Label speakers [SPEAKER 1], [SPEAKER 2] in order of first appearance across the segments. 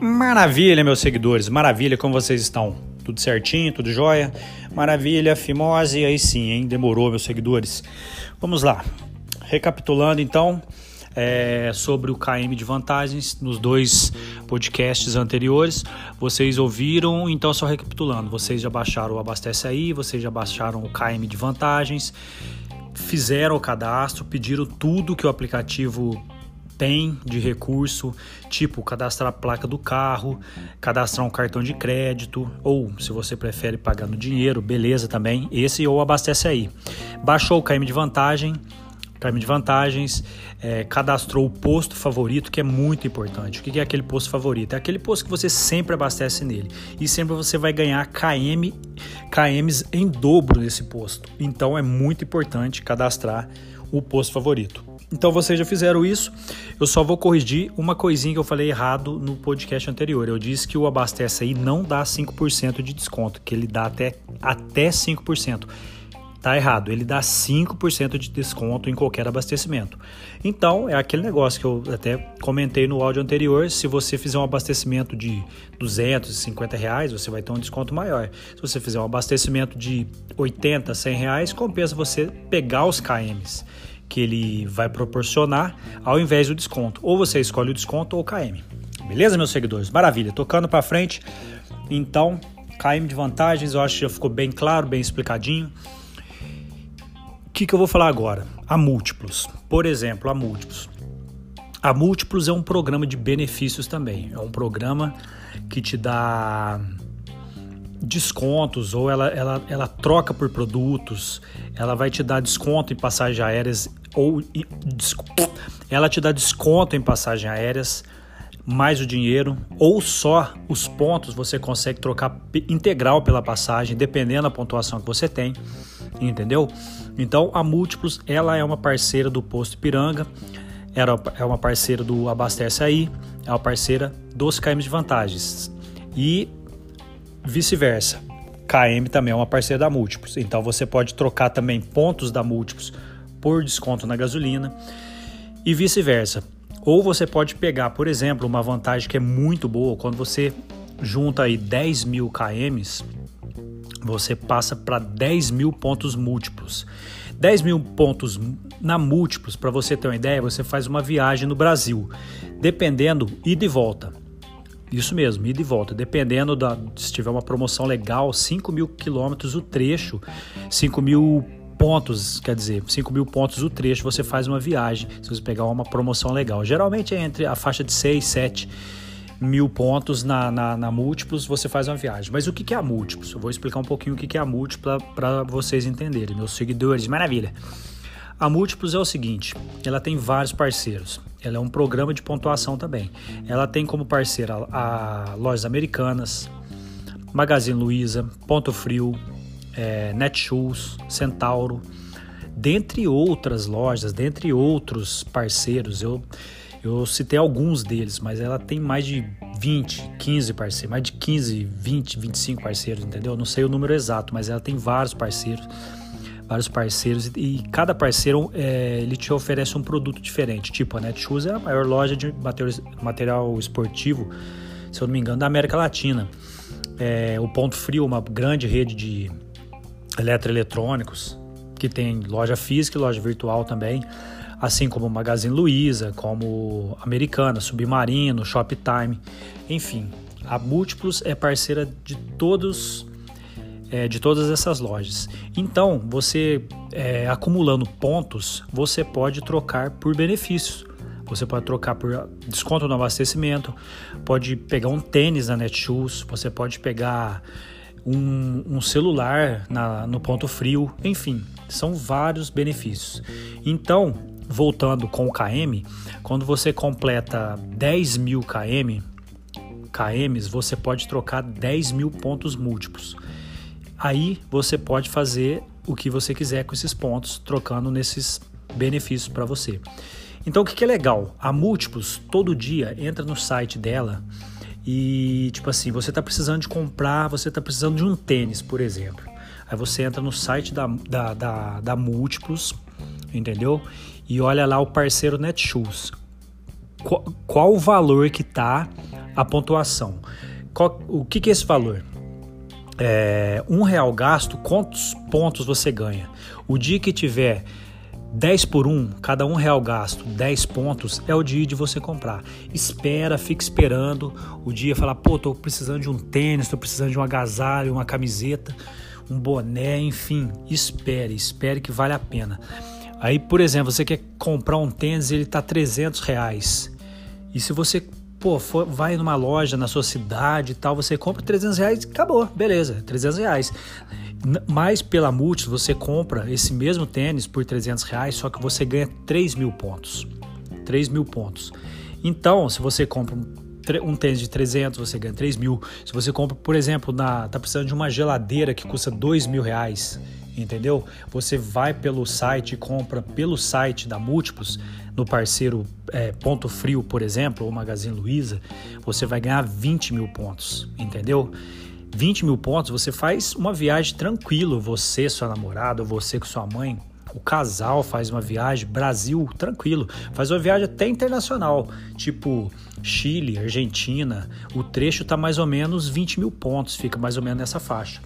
[SPEAKER 1] Maravilha, meus seguidores, maravilha, como vocês estão? Tudo certinho, tudo jóia? Maravilha, fimose, aí sim, hein? Demorou, meus seguidores. Vamos lá. Recapitulando então, é, sobre o KM de vantagens nos dois podcasts anteriores. Vocês ouviram, então só recapitulando, vocês já baixaram o Abastece Aí, vocês já baixaram o KM de vantagens, fizeram o cadastro, pediram tudo que o aplicativo tem de recurso, tipo cadastrar a placa do carro, cadastrar um cartão de crédito, ou se você prefere pagar no dinheiro, beleza também, esse ou abastece aí. Baixou o KM de vantagem, KM de vantagens, é, cadastrou o posto favorito, que é muito importante. O que é aquele posto favorito? É aquele posto que você sempre abastece nele e sempre você vai ganhar KM, KMs em dobro nesse posto. Então é muito importante cadastrar o posto favorito. Então vocês já fizeram isso. Eu só vou corrigir uma coisinha que eu falei errado no podcast anterior. Eu disse que o Abastece aí não dá 5% de desconto, que ele dá até, até 5%. Tá errado, ele dá 5% de desconto em qualquer abastecimento. Então, é aquele negócio que eu até comentei no áudio anterior, se você fizer um abastecimento de 250 reais, você vai ter um desconto maior. Se você fizer um abastecimento de 80, 100 reais, compensa você pegar os KMs que ele vai proporcionar ao invés do desconto. Ou você escolhe o desconto ou o KM. Beleza, meus seguidores? Maravilha. Tocando para frente. Então, KM de vantagens, eu acho que já ficou bem claro, bem explicadinho. Que, que eu vou falar agora? A múltiplos. Por exemplo, a múltiplos. A múltiplos é um programa de benefícios também. É um programa que te dá descontos ou ela, ela, ela troca por produtos, ela vai te dar desconto em passagens aéreas ou ela te dá desconto em passagens aéreas, mais o dinheiro, ou só os pontos você consegue trocar integral pela passagem, dependendo da pontuação que você tem, entendeu? Então a Múltiplos ela é uma parceira do Posto Piranga, é uma parceira do Abastece Aí, é uma parceira dos KM de Vantagens e vice-versa. KM também é uma parceira da Múltiplos, então você pode trocar também pontos da Múltiplos por desconto na gasolina e vice-versa. Ou você pode pegar, por exemplo, uma vantagem que é muito boa, quando você junta aí 10 mil KMs, você passa para 10 mil pontos múltiplos. 10 mil pontos na múltiplos, para você ter uma ideia, você faz uma viagem no Brasil, dependendo, ida e volta. Isso mesmo, ida e volta. Dependendo da. Se tiver uma promoção legal, 5 mil quilômetros o trecho, 5 mil pontos, quer dizer, 5 mil pontos o trecho, você faz uma viagem, se você pegar uma promoção legal. Geralmente é entre a faixa de 6, 7 mil pontos na, na, na múltiplos, você faz uma viagem. Mas o que é a múltiplos? Eu vou explicar um pouquinho o que é a múltipla para vocês entenderem, meus seguidores, maravilha. A Múltiplos é o seguinte, ela tem vários parceiros. Ela é um programa de pontuação também. Ela tem como parceira a, a Lojas Americanas, Magazine Luiza, Ponto Frio, é, Netshoes, Centauro, dentre outras lojas, dentre outros parceiros. Eu, eu citei alguns deles, mas ela tem mais de 20, 15 parceiros, mais de 15, 20, 25 parceiros, entendeu? Não sei o número exato, mas ela tem vários parceiros vários parceiros e cada parceiro é, ele te oferece um produto diferente. Tipo, a Netshoes é a maior loja de material, esportivo, se eu não me engano, da América Latina. É, o Ponto Frio, uma grande rede de eletroeletrônicos, que tem loja física e loja virtual também, assim como Magazine Luiza, como Americana, Submarino, Shoptime, enfim. A Múltiplos é parceira de todos é, de todas essas lojas. Então, você é, acumulando pontos, você pode trocar por benefícios. Você pode trocar por desconto no abastecimento, pode pegar um tênis na Netshoes, você pode pegar um, um celular na, no ponto frio, enfim, são vários benefícios. Então, voltando com o KM, quando você completa 10 mil KM, KMs, você pode trocar 10 mil pontos múltiplos. Aí você pode fazer o que você quiser com esses pontos, trocando nesses benefícios para você. Então, o que, que é legal? A Múltiplos, todo dia, entra no site dela e, tipo assim, você está precisando de comprar, você está precisando de um tênis, por exemplo. Aí você entra no site da, da, da, da Múltiplos, entendeu? E olha lá o parceiro Netshoes. Qual, qual o valor que tá a pontuação? Qual, o que, que é esse valor? É, um real gasto, quantos pontos você ganha? O dia que tiver 10 por 1, cada um real gasto, 10 pontos, é o dia de você comprar. Espera, fica esperando o dia falar, pô, tô precisando de um tênis, tô precisando de um agasalho, uma camiseta, um boné, enfim. Espere, espere que vale a pena. Aí, por exemplo, você quer comprar um tênis ele tá 300 reais. E se você pô, for, vai numa loja na sua cidade e tal, você compra 300 reais e acabou, beleza, 300 reais. Mas pela Multis você compra esse mesmo tênis por 300 reais, só que você ganha 3 mil pontos. 3 mil pontos. Então, se você compra um tênis de 300, você ganha 3 mil. Se você compra, por exemplo, na, tá precisando de uma geladeira que custa 2 mil reais, entendeu? Você vai pelo site compra pelo site da Múltiplos, no parceiro é, Ponto Frio, por exemplo, ou Magazine Luiza, você vai ganhar 20 mil pontos, entendeu? 20 mil pontos, você faz uma viagem tranquilo, você, sua namorada, você com sua mãe, o casal faz uma viagem Brasil tranquilo, faz uma viagem até internacional, tipo Chile, Argentina. O trecho tá mais ou menos 20 mil pontos, fica mais ou menos nessa faixa.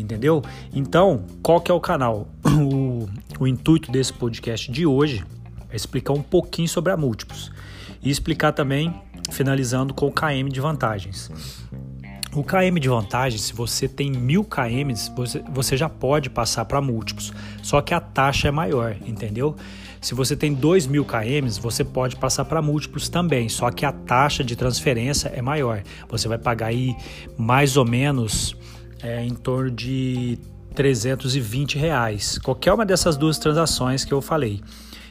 [SPEAKER 1] Entendeu? Então, qual que é o canal? O, o intuito desse podcast de hoje é explicar um pouquinho sobre a múltiplos e explicar também, finalizando com o KM de vantagens. O KM de vantagem, se você tem mil KMs, você, você já pode passar para múltiplos, só que a taxa é maior, entendeu? Se você tem dois mil KMs, você pode passar para múltiplos também, só que a taxa de transferência é maior. Você vai pagar aí mais ou menos é, em torno de 320 reais. Qualquer uma dessas duas transações que eu falei,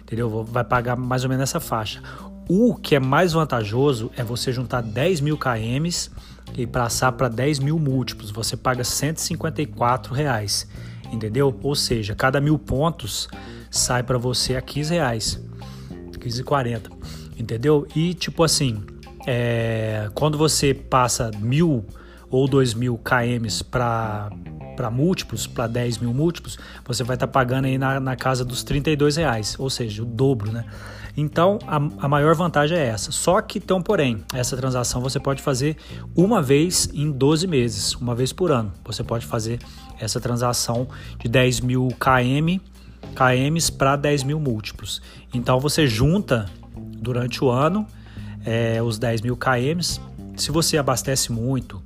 [SPEAKER 1] entendeu? Vai pagar mais ou menos essa faixa. O que é mais vantajoso é você juntar 10 mil KMs e passar para 10 mil múltiplos. Você paga 154 reais, entendeu? Ou seja, cada mil pontos sai para você a 15 reais, 15,40, entendeu? E tipo assim, é, quando você passa mil ou 2 mil KMs para para múltiplos, para 10 mil múltiplos, você vai estar tá pagando aí na, na casa dos 32 reais, ou seja, o dobro, né? Então, a, a maior vantagem é essa. Só que um porém, essa transação você pode fazer uma vez em 12 meses, uma vez por ano. Você pode fazer essa transação de 10 mil KM, KMs para 10 mil múltiplos. Então, você junta durante o ano é, os 10 mil KMs. Se você abastece muito,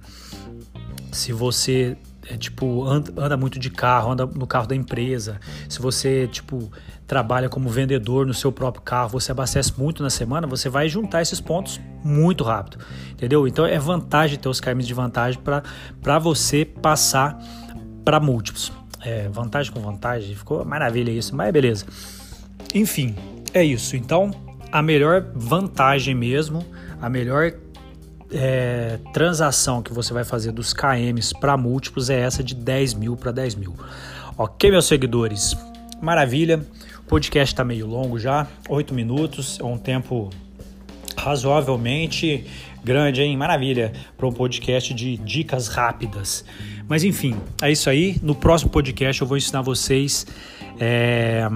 [SPEAKER 1] se você é, tipo anda, anda, muito de carro, anda no carro da empresa, se você tipo trabalha como vendedor no seu próprio carro, você abastece muito na semana, você vai juntar esses pontos muito rápido, entendeu? Então é vantagem ter os caminhos de vantagem para você passar para múltiplos. É, vantagem com vantagem, ficou maravilha isso, mas beleza. Enfim, é isso. Então, a melhor vantagem mesmo, a melhor é, transação que você vai fazer dos KMs para múltiplos é essa de 10 mil para 10 mil. Ok, meus seguidores? Maravilha. O podcast está meio longo já, 8 minutos, é um tempo razoavelmente grande, hein? Maravilha, para um podcast de dicas rápidas. Mas enfim, é isso aí. No próximo podcast eu vou ensinar vocês. É,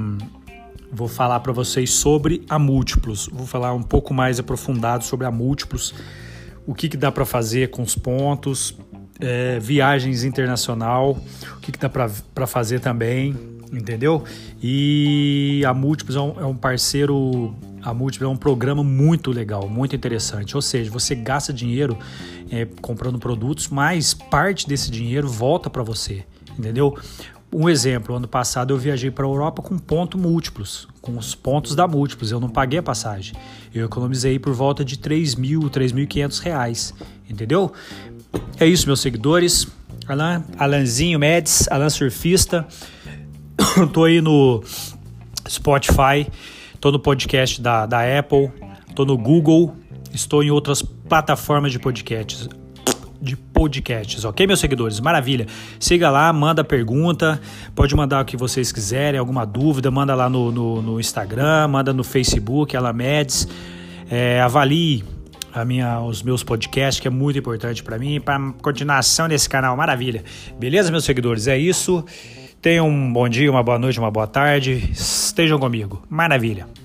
[SPEAKER 1] vou falar para vocês sobre a múltiplos. Vou falar um pouco mais aprofundado sobre a múltiplos o que, que dá para fazer com os pontos, é, viagens internacional, o que, que dá para fazer também, entendeu? E a Múltiplos é um, é um parceiro, a Múltiplos é um programa muito legal, muito interessante. Ou seja, você gasta dinheiro é, comprando produtos, mas parte desse dinheiro volta para você, entendeu? Um exemplo, ano passado eu viajei para a Europa com ponto múltiplos, com os pontos da múltiplos, eu não paguei a passagem. Eu economizei por volta de 3 mil, 3.500 reais, entendeu? É isso, meus seguidores. Alan, Alanzinho Médici, Alan Surfista. tô aí no Spotify, tô no podcast da, da Apple, tô no Google, estou em outras plataformas de podcasts de podcasts, ok, meus seguidores? Maravilha. Siga lá, manda pergunta, pode mandar o que vocês quiserem, alguma dúvida, manda lá no, no, no Instagram, manda no Facebook, Alamedes. É, avalie a minha, os meus podcasts, que é muito importante para mim, para continuação desse canal. Maravilha. Beleza, meus seguidores? É isso. Tenham um bom dia, uma boa noite, uma boa tarde. Estejam comigo. Maravilha.